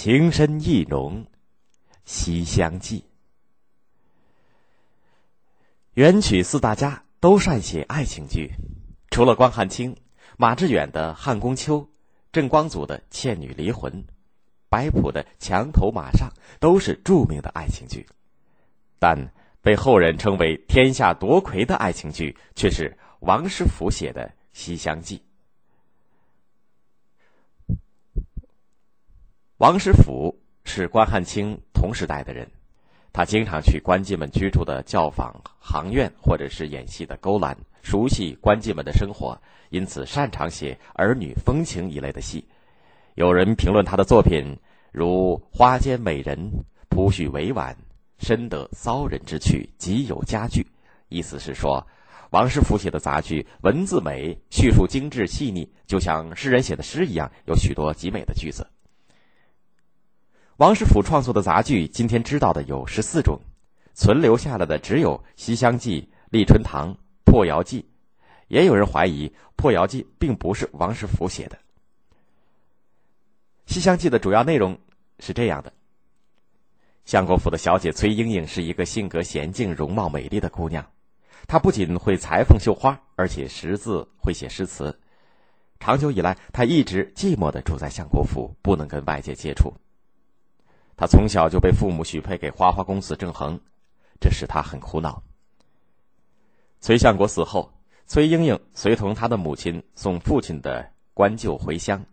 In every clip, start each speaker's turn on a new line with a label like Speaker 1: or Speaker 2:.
Speaker 1: 情深意浓，《西厢记》。元曲四大家都善写爱情剧，除了关汉卿，马致远的《汉宫秋》，郑光祖的《倩女离魂》，白朴的《墙头马上》，都是著名的爱情剧。但被后人称为天下夺魁的爱情剧，却是王师傅写的《西厢记》。王师傅是关汉卿同时代的人，他经常去关妓们居住的教坊、行院，或者是演戏的勾栏，熟悉关妓们的生活，因此擅长写儿女风情一类的戏。有人评论他的作品如“花间美人，铺叙委婉，深得骚人之趣，极有佳句”，意思是说，王师傅写的杂剧文字美，叙述精致细腻，就像诗人写的诗一样，有许多极美的句子。王师傅创作的杂剧，今天知道的有十四种，存留下来的只有《西厢记》《立春堂》《破窑记》，也有人怀疑《破窑记》并不是王师傅写的。《西厢记》的主要内容是这样的：相国府的小姐崔莺莺是一个性格娴静、容貌美丽的姑娘，她不仅会裁缝绣花，而且识字会写诗词。长久以来，她一直寂寞的住在相国府，不能跟外界接触。他从小就被父母许配给花花公子郑恒，这使他很苦恼。崔相国死后，崔莺莺随同他的母亲送父亲的官柩回乡，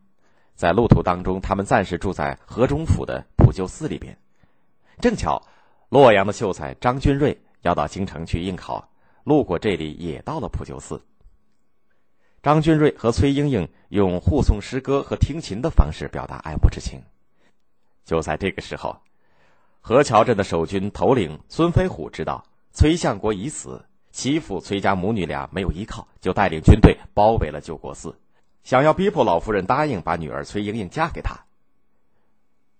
Speaker 1: 在路途当中，他们暂时住在河中府的普救寺里边。正巧，洛阳的秀才张君瑞要到京城去应考，路过这里，也到了普救寺。张君瑞和崔莺莺用互送诗歌和听琴的方式表达爱慕之情。就在这个时候，河桥镇的守军头领孙飞虎知道崔相国已死，其父崔家母女俩没有依靠，就带领军队包围了救国寺，想要逼迫老夫人答应把女儿崔莺莺嫁给他。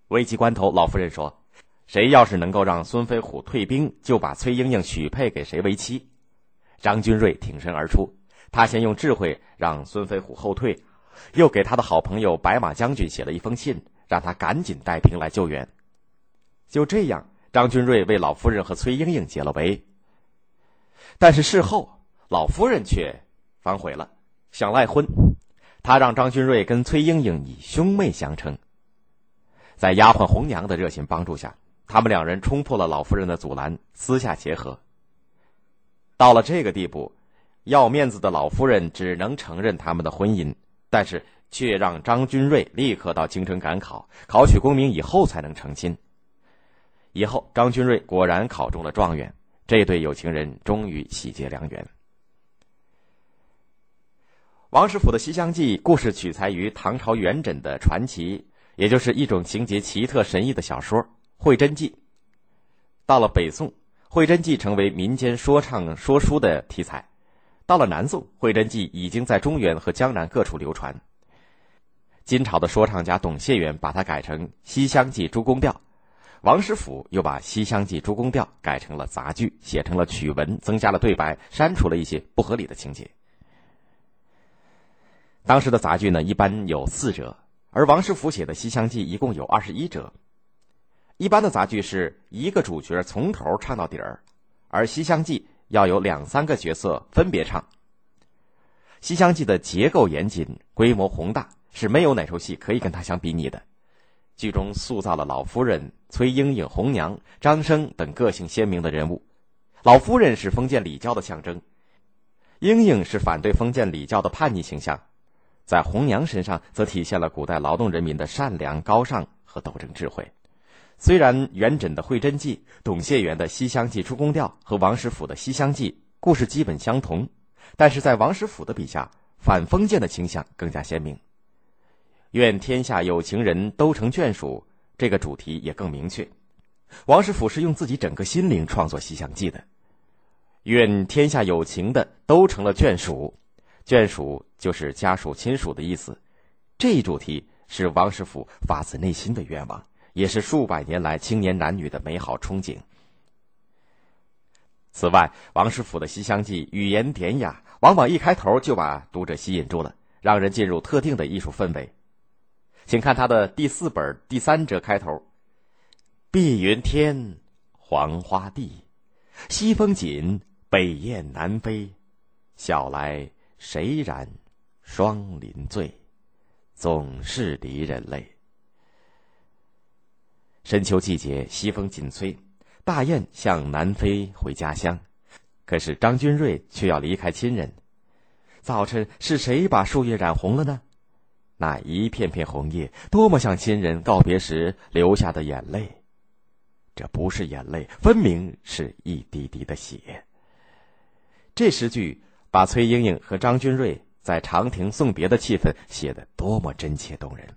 Speaker 1: 危急关头，老夫人说：“谁要是能够让孙飞虎退兵，就把崔莺莺许配给谁为妻。”张君瑞挺身而出，他先用智慧让孙飞虎后退，又给他的好朋友白马将军写了一封信。让他赶紧带兵来救援。就这样，张君瑞为老夫人和崔莺莺解了围。但是事后，老夫人却反悔了，想赖婚。他让张君瑞跟崔莺莺以兄妹相称。在丫鬟红娘的热心帮助下，他们两人冲破了老夫人的阻拦，私下结合。到了这个地步，要面子的老夫人只能承认他们的婚姻，但是。却让张君瑞立刻到京城赶考，考取功名以后才能成亲。以后，张君瑞果然考中了状元，这对有情人终于喜结良缘。王师傅的《西厢记》故事取材于唐朝元稹的传奇，也就是一种情节奇特神异的小说《会真记》。到了北宋，《会真记》成为民间说唱说书的题材；到了南宋，《会真记》已经在中原和江南各处流传。金朝的说唱家董解元把它改成《西厢记·诸公调》，王师傅又把《西厢记·诸公调》改成了杂剧，写成了曲文，增加了对白，删除了一些不合理的情节。当时的杂剧呢，一般有四折，而王师傅写的《西厢记》一共有二十一折。一般的杂剧是一个主角从头唱到底儿，而《西厢记》要有两三个角色分别唱。《西厢记》的结构严谨，规模宏大。是没有哪出戏可以跟他相比拟的。剧中塑造了老夫人、崔莺莺、红娘、张生等个性鲜明的人物。老夫人是封建礼教的象征，莺莺是反对封建礼教的叛逆形象，在红娘身上则体现了古代劳动人民的善良、高尚和斗争智慧。虽然元稹的《会真记》、董解元的《西厢记·出宫调》和王实甫的《西厢记》故事基本相同，但是在王实甫的笔下，反封建的倾向更加鲜明。愿天下有情人都成眷属，这个主题也更明确。王实甫是用自己整个心灵创作《西厢记》的。愿天下有情的都成了眷属，眷属就是家属亲属的意思。这一主题是王实甫发自内心的愿望，也是数百年来青年男女的美好憧憬。此外，王师傅的《西厢记》语言典雅，往往一开头就把读者吸引住了，让人进入特定的艺术氛围。请看他的第四本第三折开头：“碧云天，黄花地，西风紧，北雁南飞。晓来谁染霜林醉？总是离人泪。”深秋季节，西风紧吹，大雁向南飞回家乡，可是张君瑞却要离开亲人。早晨是谁把树叶染红了呢？那一片片红叶，多么像亲人告别时流下的眼泪。这不是眼泪，分明是一滴滴的血。这诗句把崔莺莺和张君瑞在长亭送别的气氛写得多么真切动人。《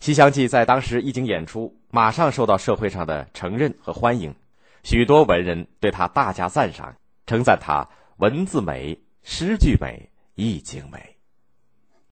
Speaker 1: 西厢记》在当时一经演出，马上受到社会上的承认和欢迎，许多文人对他大加赞赏，称赞他文字美、诗句美、意境美。